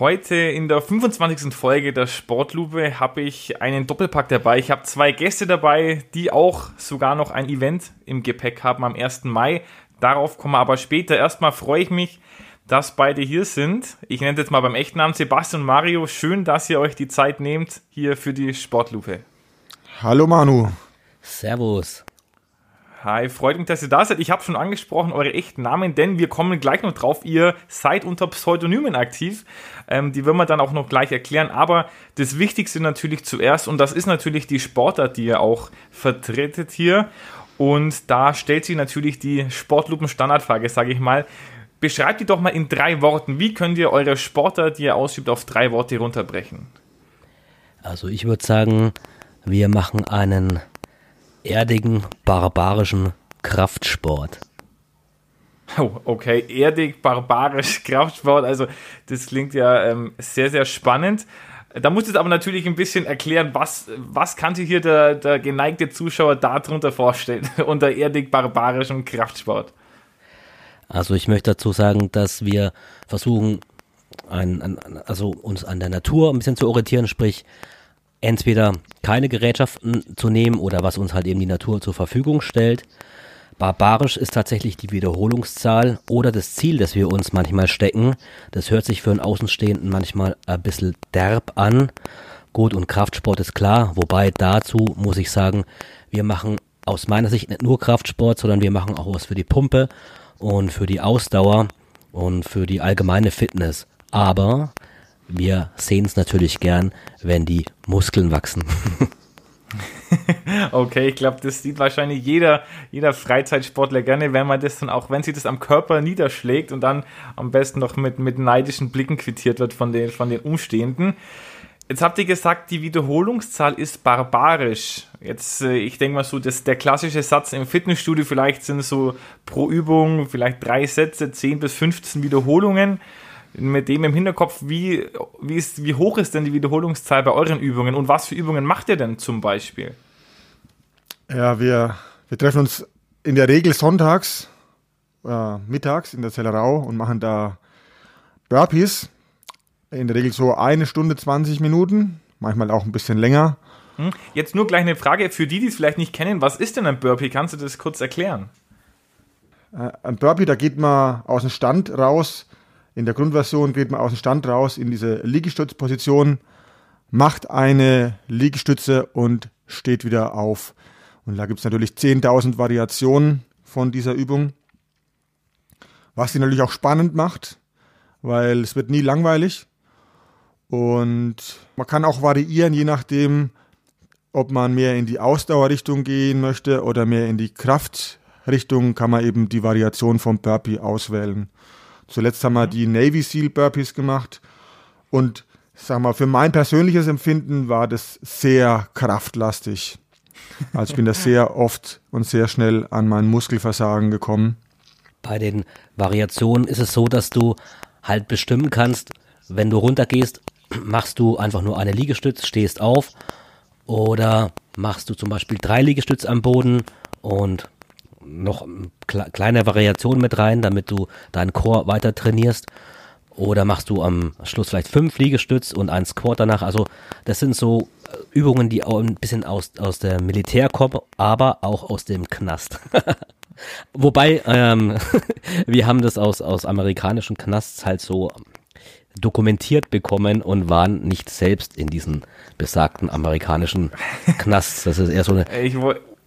Heute in der 25. Folge der Sportlupe habe ich einen Doppelpack dabei. Ich habe zwei Gäste dabei, die auch sogar noch ein Event im Gepäck haben am 1. Mai. Darauf kommen wir aber später. Erstmal freue ich mich, dass beide hier sind. Ich nenne jetzt mal beim echten Namen Sebastian und Mario. Schön, dass ihr euch die Zeit nehmt hier für die Sportlupe. Hallo Manu. Servus. Hi, freut mich, dass ihr da seid. Ich habe schon angesprochen, eure echten Namen, denn wir kommen gleich noch drauf. Ihr seid unter Pseudonymen aktiv. Ähm, die werden wir dann auch noch gleich erklären. Aber das Wichtigste natürlich zuerst, und das ist natürlich die Sportart, die ihr auch vertretet hier. Und da stellt sich natürlich die Sportlupen-Standardfrage, sage ich mal. Beschreibt die doch mal in drei Worten. Wie könnt ihr eure Sportart, die ihr ausübt, auf drei Worte runterbrechen? Also ich würde sagen, wir machen einen erdigen, barbarischen Kraftsport. Oh, okay, erdig, barbarisch, Kraftsport, also das klingt ja ähm, sehr, sehr spannend. Da muss es aber natürlich ein bisschen erklären, was, was kann sich hier der, der geneigte Zuschauer darunter vorstellen, unter erdig, barbarischem Kraftsport? Also ich möchte dazu sagen, dass wir versuchen, ein, ein, also uns an der Natur ein bisschen zu orientieren, sprich entweder keine Gerätschaften zu nehmen oder was uns halt eben die Natur zur Verfügung stellt. Barbarisch ist tatsächlich die Wiederholungszahl oder das Ziel, das wir uns manchmal stecken. Das hört sich für einen Außenstehenden manchmal ein bisschen derb an. Gut, und Kraftsport ist klar, wobei dazu muss ich sagen, wir machen aus meiner Sicht nicht nur Kraftsport, sondern wir machen auch was für die Pumpe und für die Ausdauer und für die allgemeine Fitness. Aber wir sehen es natürlich gern, wenn die Muskeln wachsen. okay, ich glaube, das sieht wahrscheinlich jeder, jeder Freizeitsportler gerne, wenn man das dann auch, wenn sich das am Körper niederschlägt und dann am besten noch mit, mit neidischen Blicken quittiert wird von den, von den Umstehenden. Jetzt habt ihr gesagt, die Wiederholungszahl ist barbarisch. Jetzt, äh, ich denke mal so, dass der klassische Satz im Fitnessstudio vielleicht sind so pro Übung vielleicht drei Sätze, 10 bis 15 Wiederholungen mit dem im Hinterkopf, wie, wie, ist, wie hoch ist denn die Wiederholungszahl bei euren Übungen und was für Übungen macht ihr denn zum Beispiel? Ja, wir, wir treffen uns in der Regel sonntags, äh, mittags in der Zellerau und machen da Burpees. In der Regel so eine Stunde 20 Minuten, manchmal auch ein bisschen länger. Hm? Jetzt nur gleich eine Frage für die, die es vielleicht nicht kennen. Was ist denn ein Burpee? Kannst du das kurz erklären? Äh, ein Burpee, da geht man aus dem Stand raus in der Grundversion geht man aus dem Stand raus in diese Liegestützposition, macht eine Liegestütze und steht wieder auf. Und da gibt es natürlich 10.000 Variationen von dieser Übung. Was sie natürlich auch spannend macht, weil es wird nie langweilig. Und man kann auch variieren, je nachdem, ob man mehr in die Ausdauerrichtung gehen möchte oder mehr in die Kraftrichtung, kann man eben die Variation vom Burpee auswählen. Zuletzt haben wir die Navy SEAL Burpees gemacht und sag mal, für mein persönliches Empfinden war das sehr kraftlastig. Also ich bin da sehr oft und sehr schnell an mein Muskelversagen gekommen. Bei den Variationen ist es so, dass du halt bestimmen kannst, wenn du runtergehst, machst du einfach nur eine Liegestütz, stehst auf oder machst du zum Beispiel drei Liegestütz am Boden und noch kleine Variationen mit rein, damit du deinen Core weiter trainierst. Oder machst du am Schluss vielleicht fünf Liegestütz und ein Squat danach. Also das sind so äh, Übungen, die auch ein bisschen aus, aus der Militär kommen, aber auch aus dem Knast. Wobei, ähm, wir haben das aus, aus amerikanischen Knasts halt so dokumentiert bekommen und waren nicht selbst in diesen besagten amerikanischen Knasts. Das ist eher so eine. Ich,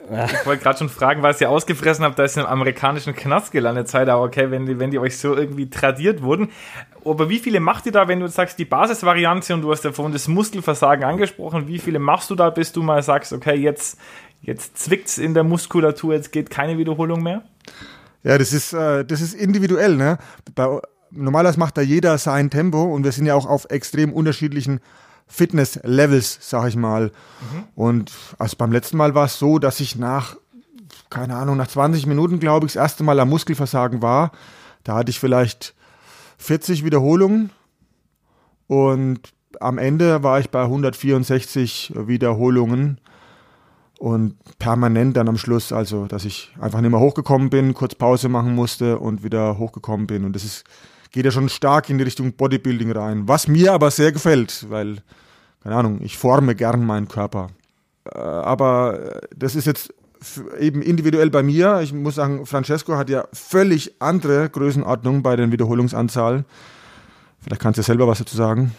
ich wollte gerade schon fragen, was ihr ausgefressen habt, dass ihr im amerikanischen Knast gelandet seid, aber okay, wenn die, wenn die euch so irgendwie tradiert wurden. Aber wie viele macht ihr da, wenn du sagst, die Basisvariante und du hast ja vorhin das Muskelversagen angesprochen, wie viele machst du da, bis du mal sagst, okay, jetzt, jetzt zwickt's in der Muskulatur, jetzt geht keine Wiederholung mehr? Ja, das ist, äh, das ist individuell, ne? Normalerweise macht da jeder sein Tempo und wir sind ja auch auf extrem unterschiedlichen Fitness-Levels, sag ich mal. Mhm. Und also beim letzten Mal war es so, dass ich nach keine Ahnung, nach 20 Minuten, glaube ich, das erste Mal am Muskelversagen war. Da hatte ich vielleicht 40 Wiederholungen und am Ende war ich bei 164 Wiederholungen und permanent dann am Schluss, also dass ich einfach nicht mehr hochgekommen bin, kurz Pause machen musste und wieder hochgekommen bin. Und das ist, geht ja schon stark in die Richtung Bodybuilding rein, was mir aber sehr gefällt, weil, keine Ahnung, ich forme gern meinen Körper. Äh, aber das ist jetzt eben individuell bei mir. Ich muss sagen, Francesco hat ja völlig andere Größenordnung bei den Wiederholungsanzahlen. Vielleicht kannst du selber was dazu sagen.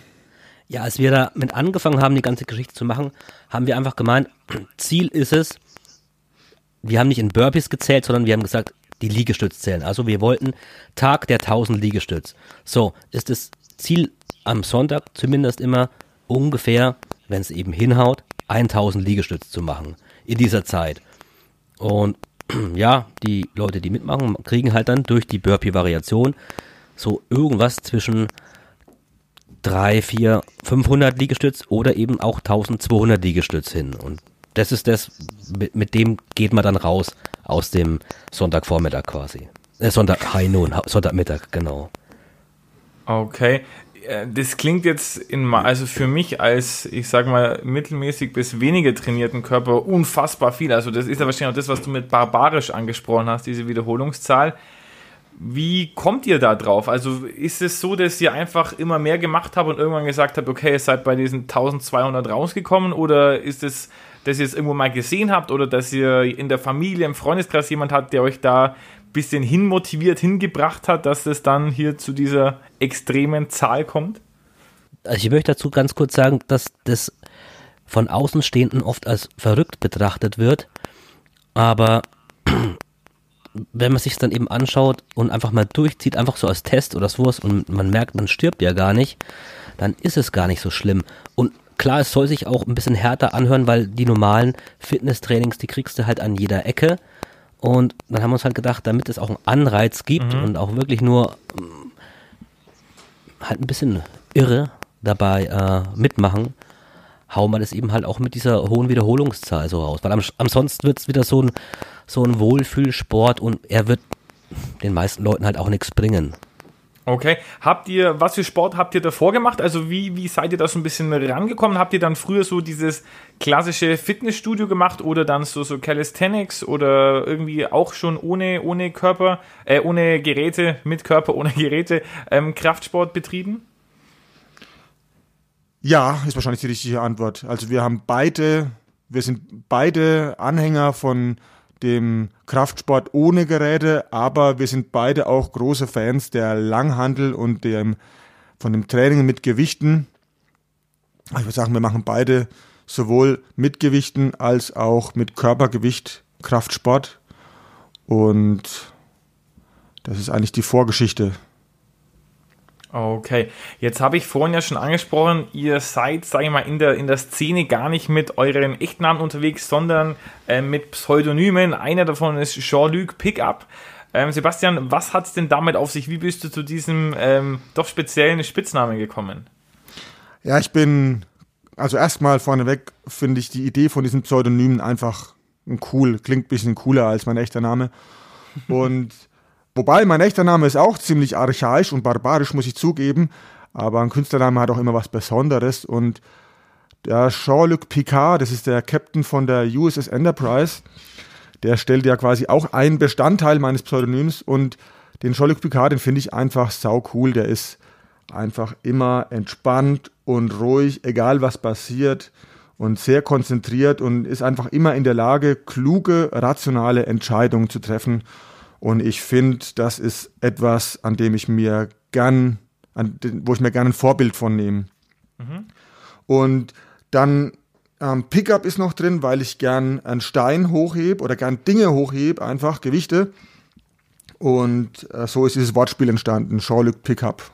Ja, als wir damit angefangen haben, die ganze Geschichte zu machen, haben wir einfach gemeint, Ziel ist es, wir haben nicht in Burpees gezählt, sondern wir haben gesagt, die Liegestütz zählen. Also wir wollten Tag der 1000 Liegestütz. So, ist das Ziel am Sonntag zumindest immer ungefähr, wenn es eben hinhaut, 1000 Liegestütz zu machen in dieser Zeit. Und ja, die Leute, die mitmachen, kriegen halt dann durch die Burpee-Variation so irgendwas zwischen 3, 4, 500 Liegestütz oder eben auch 1200 Liegestütz hin. Und das ist das, mit, mit dem geht man dann raus aus dem Sonntagvormittag quasi. Äh, Sonntag High Noon, Sonntagmittag, genau. Okay. Äh, das klingt jetzt in, also für mich als, ich sag mal, mittelmäßig bis weniger trainierten Körper unfassbar viel. Also das ist ja wahrscheinlich auch das, was du mit barbarisch angesprochen hast, diese Wiederholungszahl. Wie kommt ihr da drauf? Also ist es so, dass ihr einfach immer mehr gemacht habt und irgendwann gesagt habt, okay, ihr seid bei diesen 1200 rausgekommen oder ist es, dass ihr es irgendwo mal gesehen habt oder dass ihr in der Familie, im Freundeskreis jemand habt, der euch da ein bisschen hinmotiviert, hingebracht hat, dass es dann hier zu dieser extremen Zahl kommt? Also ich möchte dazu ganz kurz sagen, dass das von Außenstehenden oft als verrückt betrachtet wird, aber wenn man sich dann eben anschaut und einfach mal durchzieht, einfach so als Test oder sowas und man merkt, man stirbt ja gar nicht, dann ist es gar nicht so schlimm. Und klar, es soll sich auch ein bisschen härter anhören, weil die normalen Fitnesstrainings, die kriegst du halt an jeder Ecke. Und dann haben wir uns halt gedacht, damit es auch einen Anreiz gibt mhm. und auch wirklich nur ähm, halt ein bisschen irre dabei äh, mitmachen, hauen wir das eben halt auch mit dieser hohen Wiederholungszahl so raus. Weil am, ansonsten wird es wieder so ein so ein Wohlfühlsport und er wird den meisten Leuten halt auch nichts bringen. Okay. Habt ihr, was für Sport habt ihr davor gemacht? Also wie, wie seid ihr da so ein bisschen rangekommen? Habt ihr dann früher so dieses klassische Fitnessstudio gemacht oder dann so, so Calisthenics oder irgendwie auch schon ohne, ohne Körper, äh, ohne Geräte, mit Körper, ohne Geräte, ähm, Kraftsport betrieben? Ja, ist wahrscheinlich die richtige Antwort. Also wir haben beide, wir sind beide Anhänger von dem Kraftsport ohne Geräte, aber wir sind beide auch große Fans der Langhandel und dem, von dem Training mit Gewichten. Ich würde sagen, wir machen beide sowohl mit Gewichten als auch mit Körpergewicht Kraftsport. Und das ist eigentlich die Vorgeschichte Okay, jetzt habe ich vorhin ja schon angesprochen, ihr seid, sage ich mal, in der, in der Szene gar nicht mit euren Echtnamen unterwegs, sondern äh, mit Pseudonymen. Einer davon ist Jean-Luc Pickup. Ähm, Sebastian, was hat es denn damit auf sich? Wie bist du zu diesem ähm, doch speziellen Spitznamen gekommen? Ja, ich bin, also erstmal vorneweg finde ich die Idee von diesen Pseudonymen einfach cool, klingt ein bisschen cooler als mein echter Name. Und Wobei mein echter Name ist auch ziemlich archaisch und barbarisch, muss ich zugeben. Aber ein Künstlername hat auch immer was Besonderes. Und der Jean-Luc Picard, das ist der Captain von der USS Enterprise, der stellt ja quasi auch einen Bestandteil meines Pseudonyms. Und den Jean-Luc Picard, den finde ich einfach sau cool. Der ist einfach immer entspannt und ruhig, egal was passiert und sehr konzentriert und ist einfach immer in der Lage, kluge, rationale Entscheidungen zu treffen. Und ich finde, das ist etwas, an dem ich mir gern, an, wo ich mir gerne ein Vorbild von nehme. Mhm. Und dann ähm, Pickup ist noch drin, weil ich gern einen Stein hochhebe oder gern Dinge hochhebe, einfach Gewichte. Und äh, so ist dieses Wortspiel entstanden, Jean-Luc Pickup.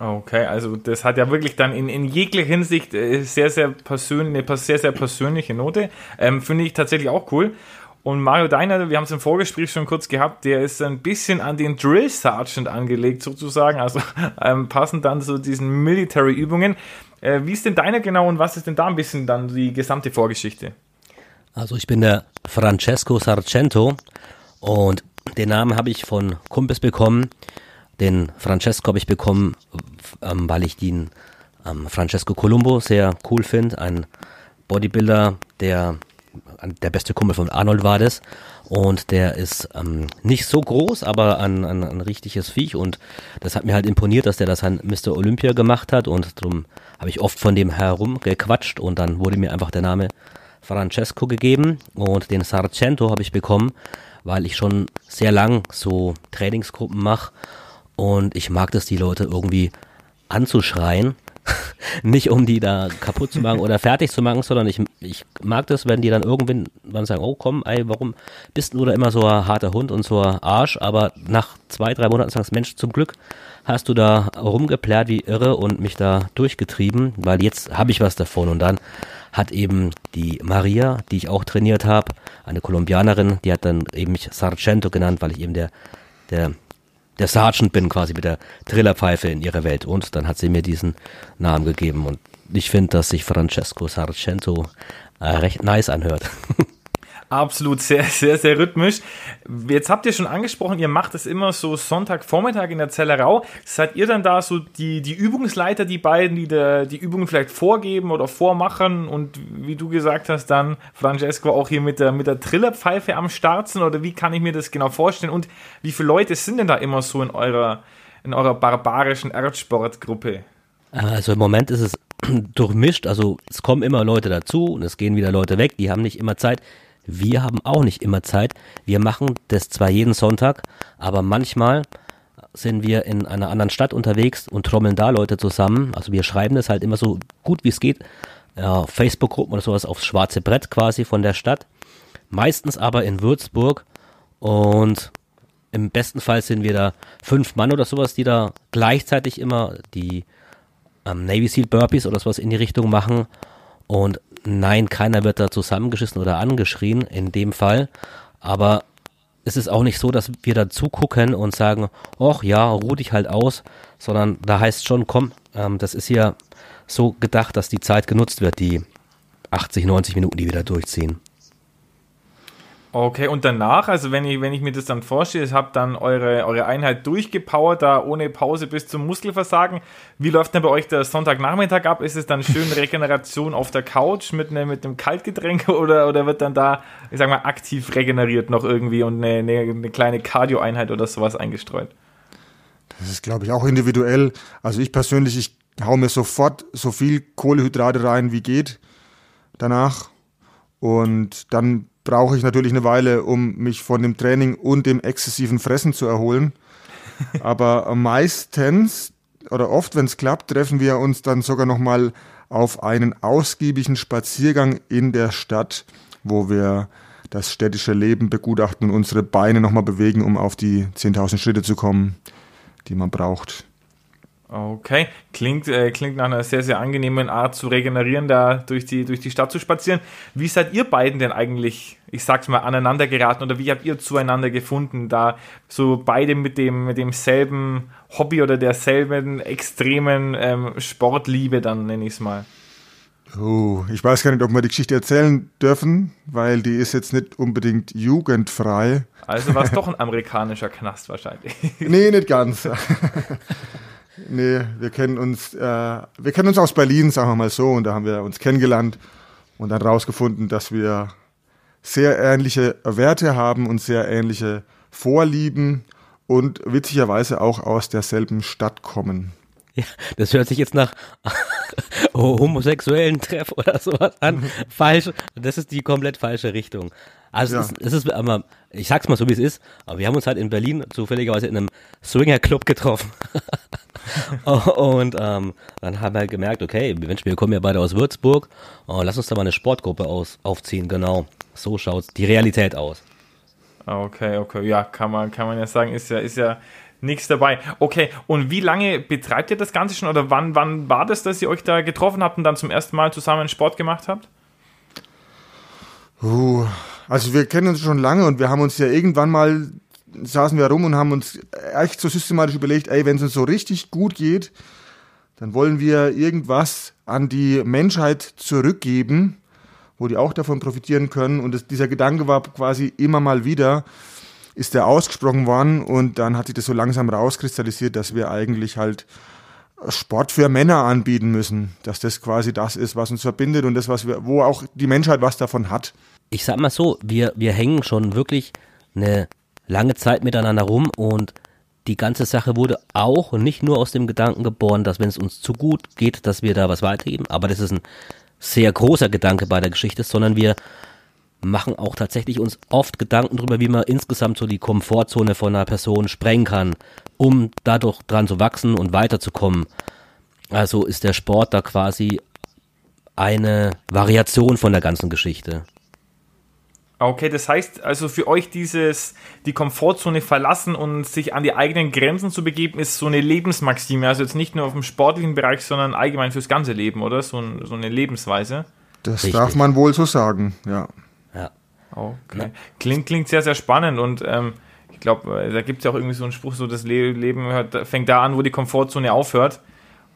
Okay, also das hat ja wirklich dann in, in jeglicher Hinsicht äh, sehr, sehr persönlich, eine sehr, sehr persönliche Note. Ähm, Finde ich tatsächlich auch cool. Und Mario Deiner, wir haben es im Vorgespräch schon kurz gehabt, der ist ein bisschen an den Drill Sergeant angelegt sozusagen, also ähm, passend dann zu diesen Military-Übungen. Äh, wie ist denn deiner genau und was ist denn da ein bisschen dann die gesamte Vorgeschichte? Also ich bin der Francesco Sarcento und den Namen habe ich von Kumpels bekommen. Den Francesco habe ich bekommen, ähm, weil ich den ähm, Francesco Colombo sehr cool finde. Ein Bodybuilder, der der beste Kumpel von Arnold war das. Und der ist ähm, nicht so groß, aber ein, ein, ein richtiges Viech. Und das hat mir halt imponiert, dass der das an Mr. Olympia gemacht hat. Und darum habe ich oft von dem herumgequatscht. Und dann wurde mir einfach der Name Francesco gegeben. Und den Sarcento habe ich bekommen, weil ich schon sehr lang so Trainingsgruppen mache. Und ich mag das, die Leute irgendwie anzuschreien nicht um die da kaputt zu machen oder fertig zu machen, sondern ich, ich mag das, wenn die dann irgendwann sagen, oh komm, ey, warum bist du da immer so ein harter Hund und so ein Arsch, aber nach zwei, drei Monaten sagst Mensch, zum Glück hast du da rumgeplärt wie irre und mich da durchgetrieben, weil jetzt habe ich was davon. Und dann hat eben die Maria, die ich auch trainiert habe, eine Kolumbianerin, die hat dann eben mich Sargento genannt, weil ich eben der, der der Sergeant bin, quasi mit der Trillerpfeife in ihrer Welt. Und dann hat sie mir diesen Namen gegeben. Und ich finde, dass sich Francesco Sargento äh, recht nice anhört. Absolut, sehr, sehr, sehr rhythmisch. Jetzt habt ihr schon angesprochen, ihr macht es immer so Sonntagvormittag in der Zellerau. Seid ihr dann da so die, die Übungsleiter, die beiden, die der, die Übungen vielleicht vorgeben oder vormachen und wie du gesagt hast, dann Francesco auch hier mit der, mit der Trillerpfeife am Start sind oder wie kann ich mir das genau vorstellen und wie viele Leute sind denn da immer so in eurer, in eurer barbarischen Erdsportgruppe? Also im Moment ist es durchmischt, also es kommen immer Leute dazu und es gehen wieder Leute weg, die haben nicht immer Zeit. Wir haben auch nicht immer Zeit. Wir machen das zwar jeden Sonntag, aber manchmal sind wir in einer anderen Stadt unterwegs und trommeln da Leute zusammen. Also wir schreiben das halt immer so gut wie es geht. Ja, Facebook-Gruppen oder sowas aufs schwarze Brett quasi von der Stadt. Meistens aber in Würzburg und im besten Fall sind wir da fünf Mann oder sowas, die da gleichzeitig immer die ähm, Navy Seal Burpees oder sowas in die Richtung machen. Und nein, keiner wird da zusammengeschissen oder angeschrien in dem Fall. Aber es ist auch nicht so, dass wir da zugucken und sagen, ach ja, ruh dich halt aus, sondern da heißt schon, komm, ähm, das ist hier so gedacht, dass die Zeit genutzt wird, die 80, 90 Minuten, die wir da durchziehen. Okay, und danach, also wenn ich, wenn ich mir das dann vorstelle, ich habe dann eure, eure Einheit durchgepowert, da ohne Pause bis zum Muskelversagen. Wie läuft denn bei euch der Sonntagnachmittag ab? Ist es dann schön Regeneration auf der Couch mit, ne, mit einem Kaltgetränk oder, oder wird dann da, ich sag mal, aktiv regeneriert noch irgendwie und eine, eine, eine kleine Cardio-Einheit oder sowas eingestreut? Das ist, glaube ich, auch individuell. Also ich persönlich, ich hau mir sofort so viel Kohlehydrate rein, wie geht danach. Und dann brauche ich natürlich eine Weile, um mich von dem Training und dem exzessiven Fressen zu erholen. Aber meistens oder oft, wenn es klappt, treffen wir uns dann sogar nochmal auf einen ausgiebigen Spaziergang in der Stadt, wo wir das städtische Leben begutachten und unsere Beine nochmal bewegen, um auf die 10.000 Schritte zu kommen, die man braucht. Okay, klingt, äh, klingt nach einer sehr, sehr angenehmen Art zu regenerieren, da durch die, durch die Stadt zu spazieren. Wie seid ihr beiden denn eigentlich, ich sag's mal, aneinander geraten oder wie habt ihr zueinander gefunden, da so beide mit dem mit demselben Hobby oder derselben extremen ähm, Sportliebe, dann nenne ich es mal? Oh, ich weiß gar nicht, ob wir die Geschichte erzählen dürfen, weil die ist jetzt nicht unbedingt jugendfrei. Also war es doch ein amerikanischer Knast wahrscheinlich. nee, nicht ganz. Nee, wir kennen uns, äh, wir kennen uns aus Berlin, sagen wir mal so, und da haben wir uns kennengelernt und dann rausgefunden, dass wir sehr ähnliche Werte haben und sehr ähnliche Vorlieben und witzigerweise auch aus derselben Stadt kommen. Ja, das hört sich jetzt nach homosexuellen Treff oder sowas an. Falsch. Das ist die komplett falsche Richtung. Also ja. es, ist, es ist aber, ich sag's mal so wie es ist, aber wir haben uns halt in Berlin zufälligerweise in einem Swinger Club getroffen. und ähm, dann haben wir halt gemerkt, okay, Mensch, wir kommen ja beide aus Würzburg, oh, lass uns da mal eine Sportgruppe aus, aufziehen, genau. So schaut die Realität aus. Okay, okay, ja, kann man, kann man ja sagen, ist ja, ist ja nichts dabei. Okay, und wie lange betreibt ihr das Ganze schon oder wann, wann war das, dass ihr euch da getroffen habt und dann zum ersten Mal zusammen Sport gemacht habt? Uh, also wir kennen uns schon lange und wir haben uns ja irgendwann mal saßen wir rum und haben uns echt so systematisch überlegt, ey, wenn es uns so richtig gut geht, dann wollen wir irgendwas an die Menschheit zurückgeben, wo die auch davon profitieren können. Und das, dieser Gedanke war quasi immer mal wieder, ist der ausgesprochen worden und dann hat sich das so langsam rauskristallisiert, dass wir eigentlich halt Sport für Männer anbieten müssen, dass das quasi das ist, was uns verbindet und das, was wir, wo auch die Menschheit was davon hat. Ich sag mal so, wir, wir hängen schon wirklich eine lange Zeit miteinander rum und die ganze Sache wurde auch nicht nur aus dem Gedanken geboren, dass wenn es uns zu gut geht, dass wir da was weitergeben, aber das ist ein sehr großer Gedanke bei der Geschichte, sondern wir machen auch tatsächlich uns oft Gedanken darüber, wie man insgesamt so die Komfortzone von einer Person sprengen kann, um dadurch dran zu wachsen und weiterzukommen. Also ist der Sport da quasi eine Variation von der ganzen Geschichte. Okay, das heißt also für euch dieses, die Komfortzone verlassen und sich an die eigenen Grenzen zu begeben, ist so eine Lebensmaxime. Also jetzt nicht nur auf dem sportlichen Bereich, sondern allgemein fürs ganze Leben, oder? So, so eine Lebensweise. Das Richtig. darf man wohl so sagen, ja. Okay. Klingt, klingt sehr, sehr spannend und ähm, ich glaube, äh, da gibt es ja auch irgendwie so einen Spruch, so das Leben hört, fängt da an, wo die Komfortzone aufhört.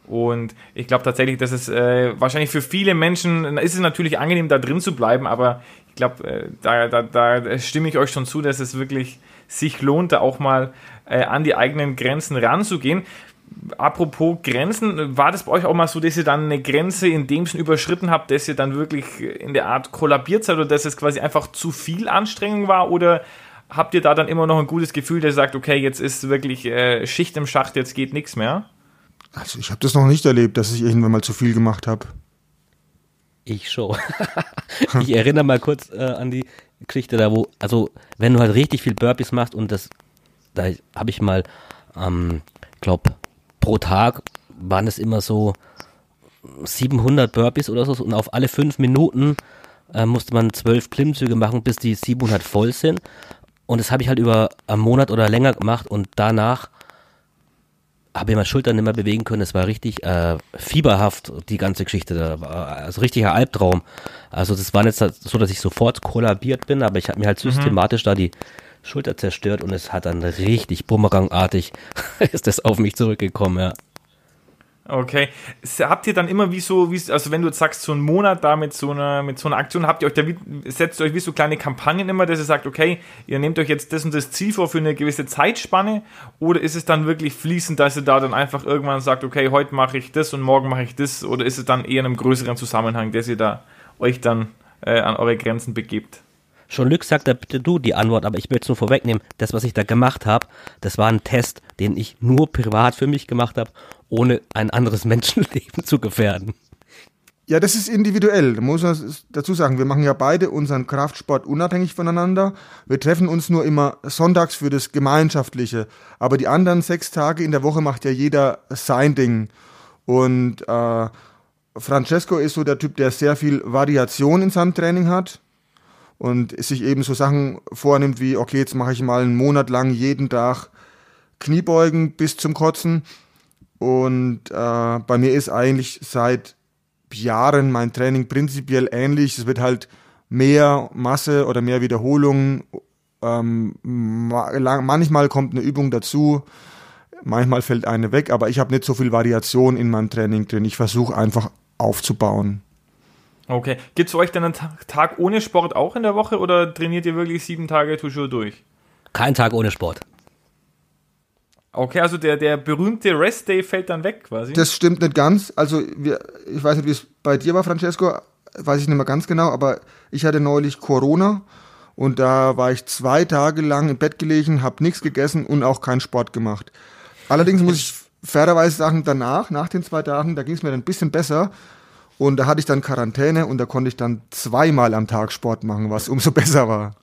Und ich glaube tatsächlich, dass es äh, wahrscheinlich für viele Menschen, ist es natürlich angenehm, da drin zu bleiben, aber ich glaube, äh, da, da, da stimme ich euch schon zu, dass es wirklich sich lohnt, da auch mal äh, an die eigenen Grenzen ranzugehen. Apropos Grenzen, war das bei euch auch mal so, dass ihr dann eine Grenze in dem Sinn überschritten habt, dass ihr dann wirklich in der Art kollabiert seid oder dass es quasi einfach zu viel Anstrengung war oder habt ihr da dann immer noch ein gutes Gefühl, dass ihr sagt, okay, jetzt ist wirklich äh, Schicht im Schacht, jetzt geht nichts mehr? Also ich habe das noch nicht erlebt, dass ich irgendwann mal zu viel gemacht habe. Ich schon. ich erinnere mal kurz äh, an die Geschichte da, wo, also wenn du halt richtig viel Burpees machst und das, da habe ich mal, ähm, glaube pro Tag waren es immer so 700 Burpees oder so und auf alle fünf Minuten äh, musste man zwölf Klimmzüge machen, bis die 700 voll sind. Und das habe ich halt über einen Monat oder länger gemacht und danach habe ich meine Schultern nicht mehr bewegen können. Es war richtig äh, fieberhaft, die ganze Geschichte. Da war also richtiger Albtraum. Also das war nicht so, dass ich sofort kollabiert bin, aber ich habe mir halt mhm. systematisch mhm. da die Schulter zerstört und es hat dann richtig bumerangartig ist das auf mich zurückgekommen, ja. Okay. Habt ihr dann immer wie so, wie, also wenn du jetzt sagst, so einen Monat da mit so einer, mit so einer Aktion, habt ihr euch da, wie, setzt euch wie so kleine Kampagnen immer, dass ihr sagt, okay, ihr nehmt euch jetzt das und das Ziel vor für eine gewisse Zeitspanne oder ist es dann wirklich fließend, dass ihr da dann einfach irgendwann sagt, okay, heute mache ich das und morgen mache ich das oder ist es dann eher in einem größeren Zusammenhang, dass ihr da euch dann äh, an eure Grenzen begebt? Schon Lück sagt da bitte du die Antwort, aber ich will es nur vorwegnehmen. Das, was ich da gemacht habe, das war ein Test, den ich nur privat für mich gemacht habe, ohne ein anderes Menschenleben zu gefährden. Ja, das ist individuell. Da muss man dazu sagen, wir machen ja beide unseren Kraftsport unabhängig voneinander. Wir treffen uns nur immer sonntags für das Gemeinschaftliche. Aber die anderen sechs Tage in der Woche macht ja jeder sein Ding. Und äh, Francesco ist so der Typ, der sehr viel Variation in seinem Training hat und sich eben so Sachen vornimmt wie, okay, jetzt mache ich mal einen Monat lang jeden Tag Kniebeugen bis zum Kotzen. Und äh, bei mir ist eigentlich seit Jahren mein Training prinzipiell ähnlich. Es wird halt mehr Masse oder mehr Wiederholungen. Ähm, manchmal kommt eine Übung dazu, manchmal fällt eine weg, aber ich habe nicht so viel Variation in meinem Training drin. Ich versuche einfach aufzubauen. Okay. Gibt es für euch dann einen Tag ohne Sport auch in der Woche oder trainiert ihr wirklich sieben Tage toujours durch? Kein Tag ohne Sport. Okay, also der, der berühmte Rest Day fällt dann weg quasi. Das stimmt nicht ganz. Also wir, ich weiß nicht, wie es bei dir war, Francesco, weiß ich nicht mehr ganz genau, aber ich hatte neulich Corona und da war ich zwei Tage lang im Bett gelegen, habe nichts gegessen und auch keinen Sport gemacht. Allerdings muss ich fairerweise sagen, danach, nach den zwei Tagen, da ging es mir dann ein bisschen besser und da hatte ich dann Quarantäne und da konnte ich dann zweimal am Tag Sport machen, was umso besser war.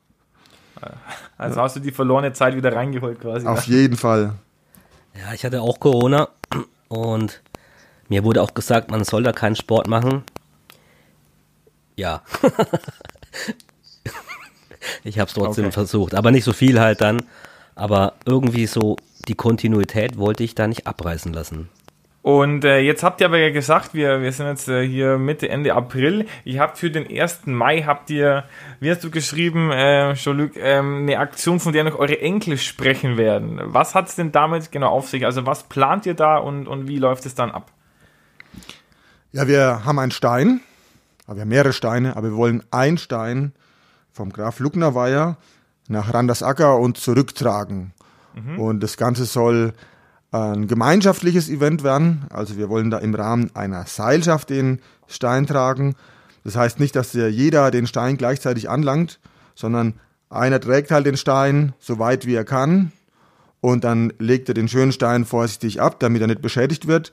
Also hast du die verlorene Zeit wieder reingeholt quasi. Auf ja. jeden Fall. Ja, ich hatte auch Corona und mir wurde auch gesagt, man soll da keinen Sport machen. Ja. ich habe es trotzdem okay. versucht, aber nicht so viel halt dann. Aber irgendwie so die Kontinuität wollte ich da nicht abreißen lassen. Und äh, jetzt habt ihr aber ja gesagt, wir, wir sind jetzt äh, hier Mitte, Ende April. Ihr habt für den 1. Mai, habt ihr, wie hast du geschrieben, äh, Jean-Luc, ähm, eine Aktion, von der noch eure Enkel sprechen werden. Was hat es denn damit genau auf sich? Also was plant ihr da und, und wie läuft es dann ab? Ja, wir haben einen Stein, aber wir haben mehrere Steine, aber wir wollen einen Stein vom Graf Lucknerweiher nach Randersacker und zurücktragen. Und das Ganze soll ein gemeinschaftliches Event werden. Also wir wollen da im Rahmen einer Seilschaft den Stein tragen. Das heißt nicht, dass der jeder den Stein gleichzeitig anlangt, sondern einer trägt halt den Stein so weit wie er kann und dann legt er den schönen Stein vorsichtig ab, damit er nicht beschädigt wird.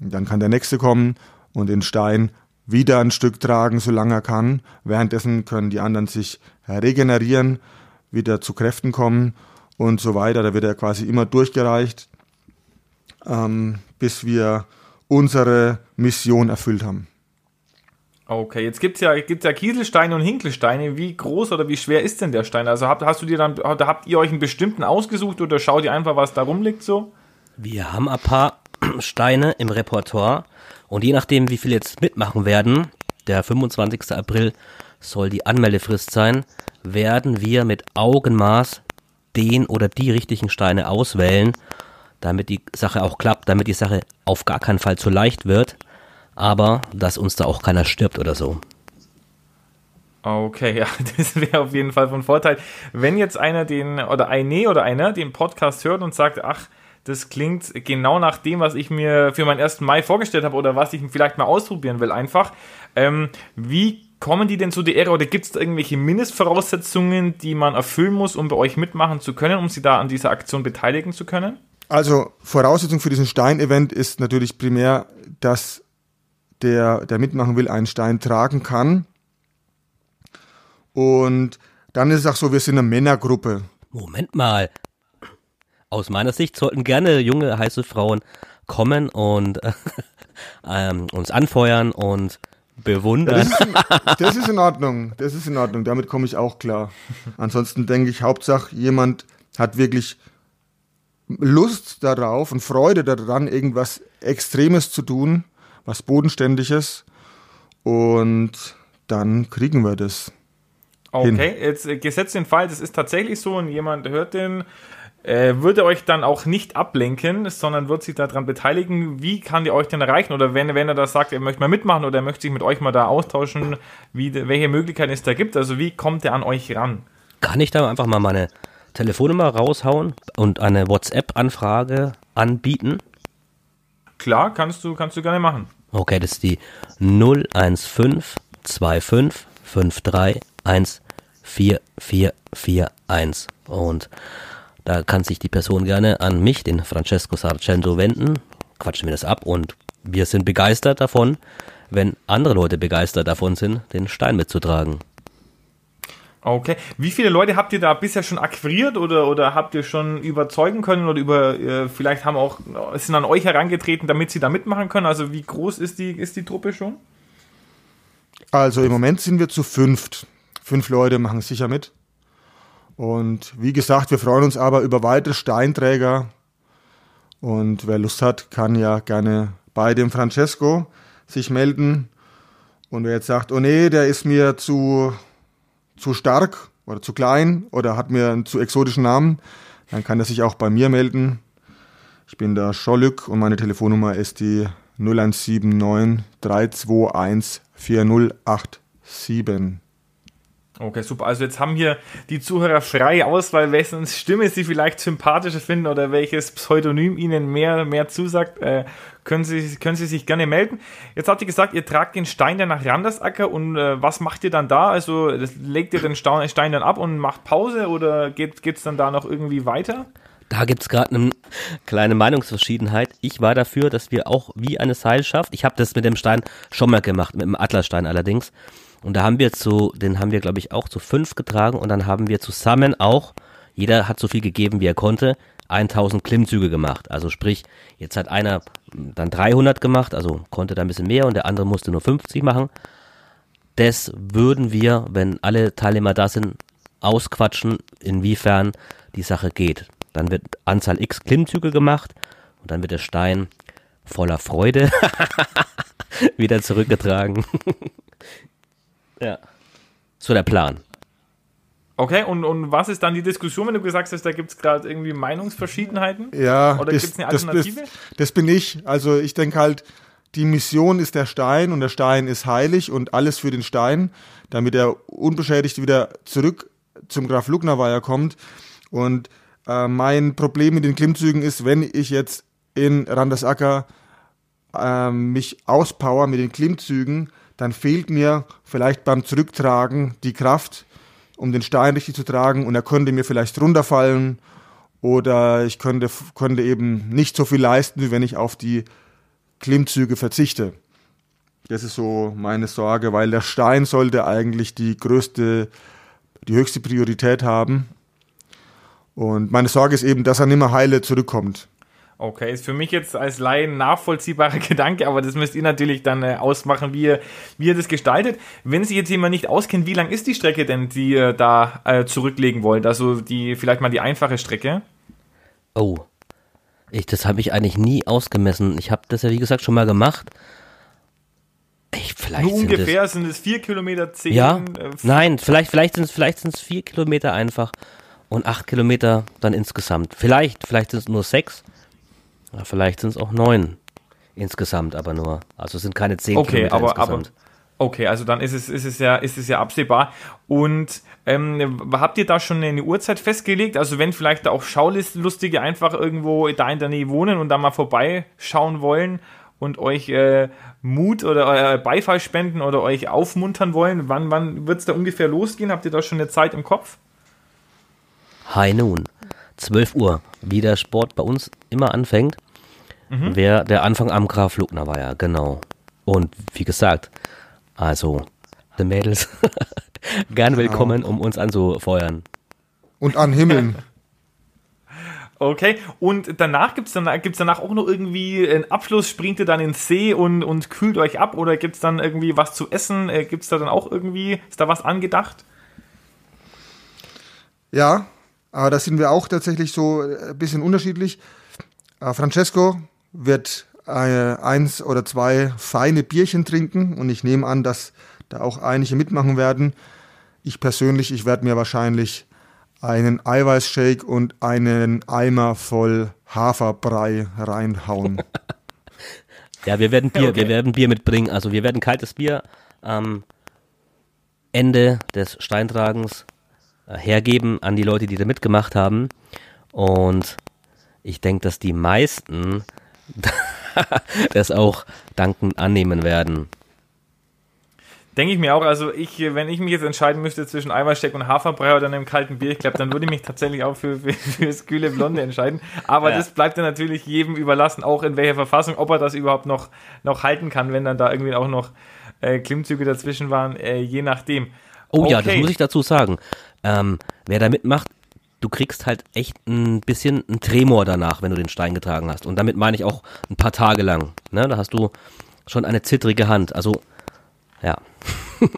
Und dann kann der nächste kommen und den Stein wieder ein Stück tragen, solange er kann. Währenddessen können die anderen sich regenerieren, wieder zu Kräften kommen und so weiter. Da wird er quasi immer durchgereicht, ähm, bis wir unsere Mission erfüllt haben. Okay, jetzt gibt's ja, gibt's ja Kieselsteine und Hinkelsteine. Wie groß oder wie schwer ist denn der Stein? Also habt, hast du dir dann, habt ihr euch einen bestimmten ausgesucht oder schaut ihr einfach, was da rumliegt so? Wir haben ein paar Steine im Repertoire und je nachdem, wie viele jetzt mitmachen werden, der 25. April soll die Anmeldefrist sein, werden wir mit Augenmaß den oder die richtigen Steine auswählen, damit die Sache auch klappt, damit die Sache auf gar keinen Fall zu leicht wird, aber dass uns da auch keiner stirbt oder so. Okay, ja, das wäre auf jeden Fall von Vorteil. Wenn jetzt einer den, oder eine oder einer den Podcast hört und sagt, ach, das klingt genau nach dem, was ich mir für meinen 1. Mai vorgestellt habe oder was ich vielleicht mal ausprobieren will, einfach. Ähm, wie kommen die denn zu der Ehre oder gibt es da irgendwelche Mindestvoraussetzungen, die man erfüllen muss, um bei euch mitmachen zu können, um sie da an dieser Aktion beteiligen zu können? Also Voraussetzung für diesen Stein-Event ist natürlich primär, dass der, der mitmachen will, einen Stein tragen kann. Und dann ist es auch so, wir sind eine Männergruppe. Moment mal. Aus meiner Sicht sollten gerne junge, heiße Frauen kommen und äh, ähm, uns anfeuern und bewundern. Das ist, das ist in Ordnung. Das ist in Ordnung. Damit komme ich auch klar. Ansonsten denke ich, Hauptsache jemand hat wirklich Lust darauf und Freude daran, irgendwas Extremes zu tun, was Bodenständiges. Und dann kriegen wir das. Okay, jetzt äh, gesetzt den Fall, das ist tatsächlich so und jemand hört den, äh, würde euch dann auch nicht ablenken, sondern wird sich daran beteiligen. Wie kann ihr euch denn erreichen? Oder wenn, wenn er da sagt, er möchte mal mitmachen oder er möchte sich mit euch mal da austauschen, wie, welche Möglichkeiten es da gibt? Also wie kommt er an euch ran? Kann ich da einfach mal meine Telefonnummer raushauen und eine WhatsApp-Anfrage anbieten? Klar, kannst du, kannst du gerne machen. Okay, das ist die 015 25 53 1441. Und da kann sich die Person gerne an mich, den Francesco Sarcento, wenden. Quatschen wir das ab und wir sind begeistert davon, wenn andere Leute begeistert davon sind, den Stein mitzutragen. Okay. Wie viele Leute habt ihr da bisher schon akquiriert oder, oder habt ihr schon überzeugen können oder über, äh, vielleicht haben auch, sind an euch herangetreten, damit sie da mitmachen können? Also wie groß ist die, ist die Truppe schon? Also im Moment sind wir zu fünft. Fünf Leute machen sicher mit. Und wie gesagt, wir freuen uns aber über weitere Steinträger. Und wer Lust hat, kann ja gerne bei dem Francesco sich melden. Und wer jetzt sagt, oh nee, der ist mir zu, zu stark oder zu klein oder hat mir einen zu exotischen Namen, dann kann er sich auch bei mir melden. Ich bin der Scholück und meine Telefonnummer ist die 0179 321 4087. Okay, super. Also jetzt haben hier die Zuhörer freie Auswahl, wessen Stimme sie vielleicht sympathischer finden oder welches Pseudonym ihnen mehr, mehr zusagt. Äh, können, sie, können sie sich gerne melden. Jetzt habt ihr gesagt, ihr tragt den Stein dann nach Randersacker und äh, was macht ihr dann da? Also legt ihr den Stein dann ab und macht Pause oder geht es dann da noch irgendwie weiter? Da gibt's gerade eine kleine Meinungsverschiedenheit. Ich war dafür, dass wir auch wie eine Seilschaft, ich habe das mit dem Stein schon mal gemacht, mit dem Atlasstein allerdings, und da haben wir zu, den haben wir, glaube ich, auch zu fünf getragen und dann haben wir zusammen auch, jeder hat so viel gegeben, wie er konnte, 1000 Klimmzüge gemacht. Also sprich, jetzt hat einer dann 300 gemacht, also konnte da ein bisschen mehr und der andere musste nur 50 machen. Das würden wir, wenn alle Teilnehmer da sind, ausquatschen, inwiefern die Sache geht. Dann wird Anzahl X Klimmzüge gemacht und dann wird der Stein voller Freude wieder zurückgetragen. Ja. So der Plan. Okay, und, und was ist dann die Diskussion, wenn du gesagt hast, da gibt es gerade irgendwie Meinungsverschiedenheiten? Ja, Oder das, gibt es eine das, Alternative? das, das bin ich. Also ich denke halt, die Mission ist der Stein und der Stein ist heilig und alles für den Stein, damit er unbeschädigt wieder zurück zum Graf Lugnaweier kommt. Und äh, mein Problem mit den Klimmzügen ist, wenn ich jetzt in Randersacker äh, mich auspower mit den Klimmzügen, dann fehlt mir vielleicht beim Zurücktragen die Kraft, um den Stein richtig zu tragen und er könnte mir vielleicht runterfallen oder ich könnte, könnte eben nicht so viel leisten, wie wenn ich auf die Klimmzüge verzichte. Das ist so meine Sorge, weil der Stein sollte eigentlich die größte, die höchste Priorität haben. Und meine Sorge ist eben, dass er nicht mehr heile zurückkommt. Okay, ist für mich jetzt als Laien nachvollziehbarer Gedanke, aber das müsst ihr natürlich dann äh, ausmachen, wie ihr, wie ihr das gestaltet. Wenn sich jetzt jemand nicht auskennt, wie lang ist die Strecke denn, die ihr da äh, zurücklegen wollt? Also die vielleicht mal die einfache Strecke? Oh, ich, das habe ich eigentlich nie ausgemessen. Ich habe das ja wie gesagt schon mal gemacht. Ich, vielleicht Nur ungefähr sind es vier Kilometer, zehn. Ja, äh, nein, vielleicht, vielleicht sind es vielleicht sind's vier Kilometer einfach und acht Kilometer dann insgesamt. Vielleicht, vielleicht sind es nur sechs. Ja, vielleicht sind es auch neun insgesamt, aber nur. Also es sind keine zehn okay, Kilometer aber, insgesamt. Aber, okay, also dann ist es, ist es, ja, ist es ja absehbar. Und ähm, habt ihr da schon eine Uhrzeit festgelegt? Also wenn vielleicht auch Schaulustige einfach irgendwo da in der Nähe wohnen und da mal vorbeischauen wollen und euch äh, Mut oder äh, Beifall spenden oder euch aufmuntern wollen, wann, wann wird es da ungefähr losgehen? Habt ihr da schon eine Zeit im Kopf? Hi nun, 12 Uhr, wie der Sport bei uns immer anfängt. Mhm. Wer der Anfang am Graf Lugner war ja, genau. Und wie gesagt, also, die Mädels, gern willkommen, genau. um uns anzufeuern. Und an Himmeln. Okay, und danach gibt es dann, gibt's danach auch noch irgendwie einen Abschluss, springt ihr dann ins See und, und kühlt euch ab oder gibt es dann irgendwie was zu essen? Äh, gibt es da dann auch irgendwie, ist da was angedacht? Ja, aber da sind wir auch tatsächlich so ein äh, bisschen unterschiedlich. Äh, Francesco wird äh, eins oder zwei feine Bierchen trinken und ich nehme an, dass da auch einige mitmachen werden. Ich persönlich, ich werde mir wahrscheinlich einen Eiweißshake und einen Eimer voll Haferbrei reinhauen. ja, wir werden Bier, okay. wir werden Bier mitbringen. Also wir werden kaltes Bier am Ende des Steintragens äh, hergeben an die Leute, die da mitgemacht haben. Und ich denke, dass die meisten das auch dankend annehmen werden. Denke ich mir auch, also ich, wenn ich mich jetzt entscheiden müsste zwischen Eiweißsteck und Haferbrei oder einem kalten Bier, ich glaube, dann würde ich mich tatsächlich auch für, für, für das kühle Blonde entscheiden. Aber ja. das bleibt dann natürlich jedem überlassen, auch in welcher Verfassung, ob er das überhaupt noch, noch halten kann, wenn dann da irgendwie auch noch äh, Klimmzüge dazwischen waren, äh, je nachdem. Oh okay. ja, das muss ich dazu sagen. Ähm, wer da mitmacht, du kriegst halt echt ein bisschen einen Tremor danach, wenn du den Stein getragen hast. Und damit meine ich auch ein paar Tage lang. Ne? Da hast du schon eine zittrige Hand. Also, ja.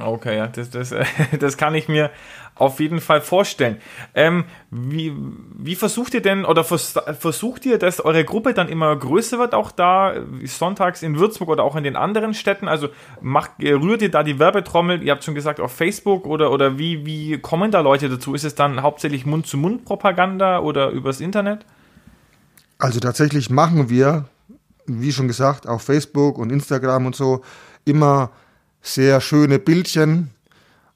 Okay, ja, das, das, das kann ich mir auf jeden Fall vorstellen. Ähm, wie, wie versucht ihr denn, oder vers versucht ihr, dass eure Gruppe dann immer größer wird, auch da sonntags in Würzburg oder auch in den anderen Städten? Also macht, rührt ihr da die Werbetrommel, ihr habt schon gesagt, auf Facebook oder, oder wie, wie kommen da Leute dazu? Ist es dann hauptsächlich Mund-zu-Mund-Propaganda oder übers Internet? Also tatsächlich machen wir, wie schon gesagt, auf Facebook und Instagram und so immer sehr schöne Bildchen,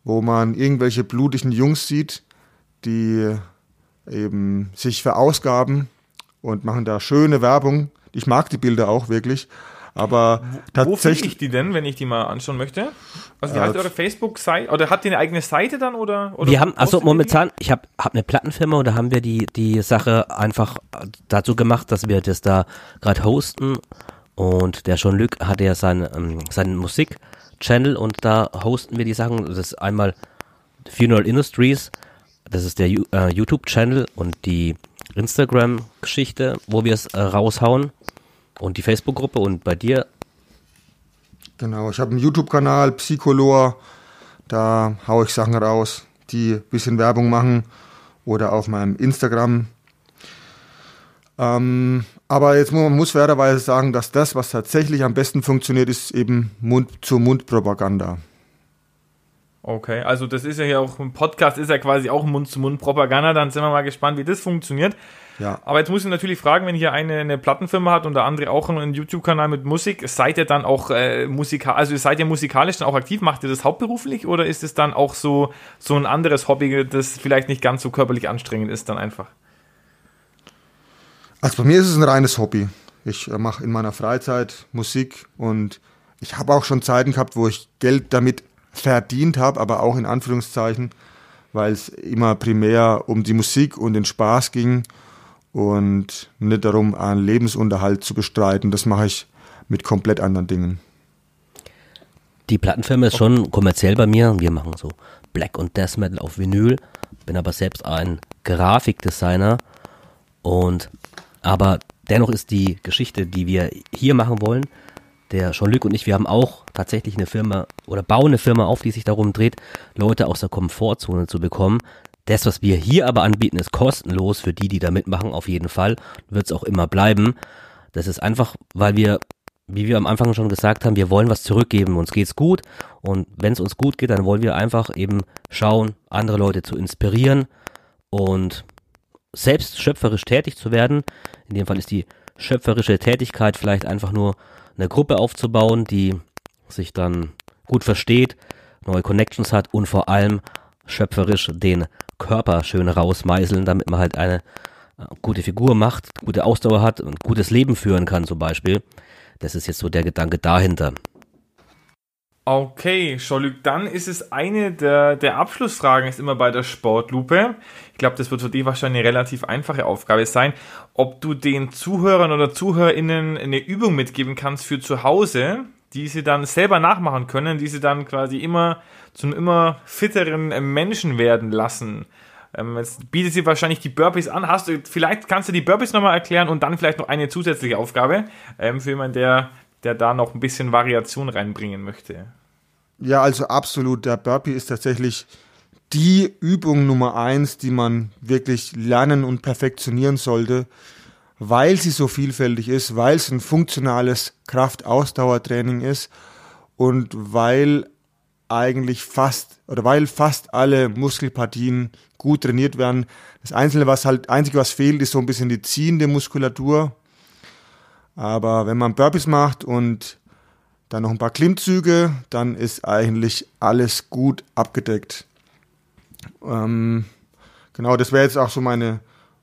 wo man irgendwelche blutigen Jungs sieht, die eben sich verausgaben und machen da schöne Werbung. Ich mag die Bilder auch wirklich. Aber Wo finde ich die denn, wenn ich die mal anschauen möchte? Also heißt äh, eure Facebook-Seite? Oder habt ihr eine eigene Seite dann? Oder, oder wir haben, also momentan, ich habe hab eine Plattenfirma und da haben wir die, die Sache einfach dazu gemacht, dass wir das da gerade hosten. Und der Jean-Luc hat ja sein, ähm, seine Musik Channel und da hosten wir die Sachen. Das ist einmal Funeral Industries, das ist der äh, YouTube-Channel und die Instagram-Geschichte, wo wir es äh, raushauen und die Facebook-Gruppe und bei dir. Genau, ich habe einen YouTube-Kanal, Psycholor, da haue ich Sachen raus, die ein bisschen Werbung machen oder auf meinem Instagram ähm, aber jetzt man muss fairerweise sagen, dass das, was tatsächlich am besten funktioniert, ist eben Mund-zu-Mund-Propaganda. Okay, also das ist ja hier auch ein Podcast, ist ja quasi auch Mund-zu-Mund-Propaganda. Dann sind wir mal gespannt, wie das funktioniert. Ja. Aber jetzt muss ich natürlich fragen, wenn hier eine, eine Plattenfirma hat und der andere auch einen YouTube-Kanal mit Musik, seid ihr dann auch äh, musikalisch, also seid ihr musikalisch dann auch aktiv? Macht ihr das hauptberuflich oder ist es dann auch so, so ein anderes Hobby, das vielleicht nicht ganz so körperlich anstrengend ist, dann einfach? Also bei mir ist es ein reines Hobby. Ich äh, mache in meiner Freizeit Musik und ich habe auch schon Zeiten gehabt, wo ich Geld damit verdient habe, aber auch in Anführungszeichen, weil es immer primär um die Musik und den Spaß ging und nicht darum, einen Lebensunterhalt zu bestreiten. Das mache ich mit komplett anderen Dingen. Die Plattenfirma ist schon kommerziell bei mir. Wir machen so Black und Death Metal auf Vinyl. Bin aber selbst ein Grafikdesigner. Und aber dennoch ist die Geschichte, die wir hier machen wollen, der Jean-Luc und ich, wir haben auch tatsächlich eine Firma oder bauen eine Firma auf, die sich darum dreht, Leute aus der Komfortzone zu bekommen. Das, was wir hier aber anbieten, ist kostenlos für die, die da mitmachen, auf jeden Fall. Wird es auch immer bleiben. Das ist einfach, weil wir, wie wir am Anfang schon gesagt haben, wir wollen was zurückgeben. Uns geht's gut. Und wenn es uns gut geht, dann wollen wir einfach eben schauen, andere Leute zu inspirieren und selbst schöpferisch tätig zu werden. In dem Fall ist die schöpferische Tätigkeit vielleicht einfach nur eine Gruppe aufzubauen, die sich dann gut versteht, neue Connections hat und vor allem schöpferisch den Körper schön rausmeißeln, damit man halt eine äh, gute Figur macht, gute Ausdauer hat und gutes Leben führen kann zum Beispiel. Das ist jetzt so der Gedanke dahinter. Okay, Scholück, dann ist es eine der, der Abschlussfragen, ist immer bei der Sportlupe. Ich glaube, das wird für dich wahrscheinlich eine relativ einfache Aufgabe sein, ob du den Zuhörern oder ZuhörerInnen eine Übung mitgeben kannst für zu Hause, die sie dann selber nachmachen können, die sie dann quasi immer zu einem immer fitteren Menschen werden lassen. Ähm, jetzt bietet sie wahrscheinlich die Burpees an. Hast du, vielleicht kannst du die Burpees nochmal erklären und dann vielleicht noch eine zusätzliche Aufgabe ähm, für jemanden, der der da noch ein bisschen Variation reinbringen möchte. Ja, also absolut. Der Burpee ist tatsächlich die Übung Nummer eins, die man wirklich lernen und perfektionieren sollte, weil sie so vielfältig ist, weil es ein funktionales Kraftausdauertraining ist und weil eigentlich fast oder weil fast alle Muskelpartien gut trainiert werden. Das Einzelne, was halt, einzige, was fehlt, ist so ein bisschen die ziehende Muskulatur. Aber wenn man Burpees macht und dann noch ein paar Klimmzüge, dann ist eigentlich alles gut abgedeckt. Ähm, genau, das wäre jetzt auch so meine,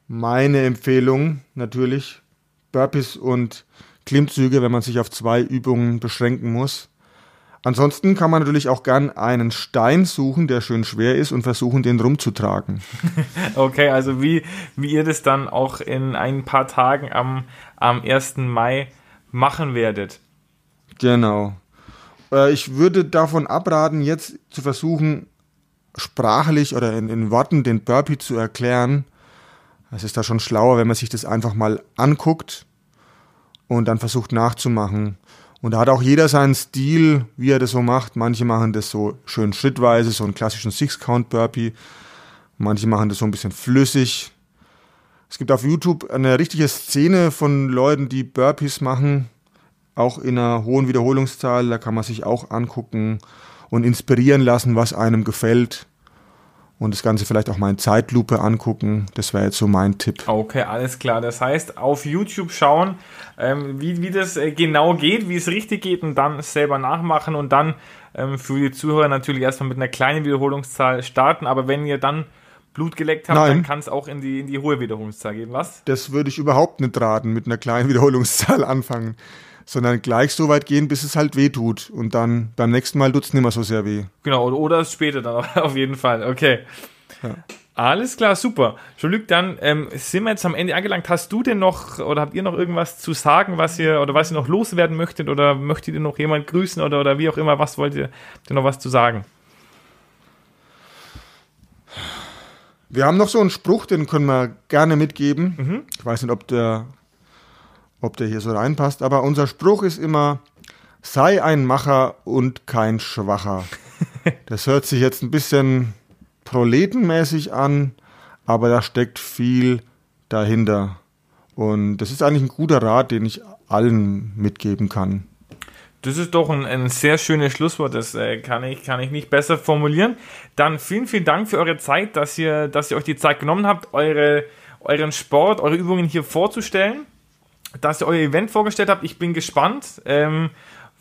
meine Empfehlung natürlich. Burpees und Klimmzüge, wenn man sich auf zwei Übungen beschränken muss. Ansonsten kann man natürlich auch gern einen Stein suchen, der schön schwer ist und versuchen, den rumzutragen. okay, also wie, wie ihr das dann auch in ein paar Tagen am, am 1. Mai machen werdet. Genau. Äh, ich würde davon abraten, jetzt zu versuchen, sprachlich oder in, in Worten den Burpee zu erklären. Es ist da schon schlauer, wenn man sich das einfach mal anguckt und dann versucht nachzumachen. Und da hat auch jeder seinen Stil, wie er das so macht. Manche machen das so schön schrittweise, so einen klassischen Six-Count-Burpee. Manche machen das so ein bisschen flüssig. Es gibt auf YouTube eine richtige Szene von Leuten, die Burpees machen, auch in einer hohen Wiederholungszahl. Da kann man sich auch angucken und inspirieren lassen, was einem gefällt und das Ganze vielleicht auch mal in Zeitlupe angucken. Das wäre jetzt so mein Tipp. Okay, alles klar. Das heißt, auf YouTube schauen, ähm, wie, wie das äh, genau geht, wie es richtig geht und dann selber nachmachen und dann ähm, für die Zuhörer natürlich erstmal mit einer kleinen Wiederholungszahl starten. Aber wenn ihr dann Blut geleckt habt, Nein. dann kann es auch in die, in die hohe Wiederholungszahl gehen, was? Das würde ich überhaupt nicht raten, mit einer kleinen Wiederholungszahl anfangen sondern gleich so weit gehen, bis es halt weh tut. Und dann beim nächsten Mal tut es nicht mehr so sehr weh. Genau, oder später dann auf jeden Fall. Okay. Ja. Alles klar, super. Jean-Luc, dann ähm, sind wir jetzt am Ende angelangt. Hast du denn noch oder habt ihr noch irgendwas zu sagen, was ihr oder was ihr noch loswerden möchtet oder möchtet ihr noch jemand grüßen oder, oder wie auch immer, was wollt ihr denn noch was zu sagen? Wir haben noch so einen Spruch, den können wir gerne mitgeben. Mhm. Ich weiß nicht, ob der ob der hier so reinpasst. Aber unser Spruch ist immer, sei ein Macher und kein Schwacher. Das hört sich jetzt ein bisschen proletenmäßig an, aber da steckt viel dahinter. Und das ist eigentlich ein guter Rat, den ich allen mitgeben kann. Das ist doch ein, ein sehr schönes Schlusswort, das äh, kann, ich, kann ich nicht besser formulieren. Dann vielen, vielen Dank für eure Zeit, dass ihr, dass ihr euch die Zeit genommen habt, eure, euren Sport, eure Übungen hier vorzustellen, dass ihr euer Event vorgestellt habt. Ich bin gespannt. Ähm,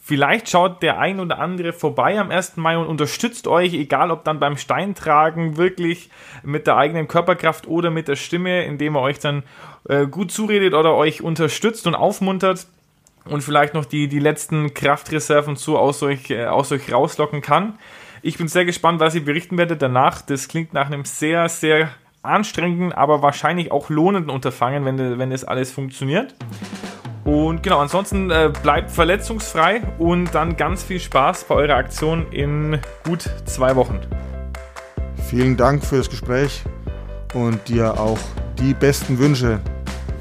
vielleicht schaut der ein oder andere vorbei am 1. Mai und unterstützt euch, egal ob dann beim Steintragen wirklich mit der eigenen Körperkraft oder mit der Stimme, indem er euch dann äh, gut zuredet oder euch unterstützt und aufmuntert und vielleicht noch die, die letzten Kraftreserven so aus euch, äh, aus euch rauslocken kann. Ich bin sehr gespannt, was ihr berichten werdet danach. Das klingt nach einem sehr, sehr anstrengenden, aber wahrscheinlich auch lohnenden Unterfangen, wenn, wenn das alles funktioniert. Und genau, ansonsten äh, bleibt verletzungsfrei und dann ganz viel Spaß bei eurer Aktion in gut zwei Wochen. Vielen Dank für das Gespräch und dir auch die besten Wünsche.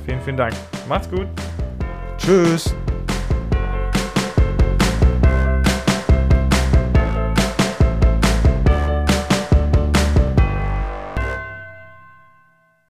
Vielen, vielen Dank. Macht's gut. Tschüss.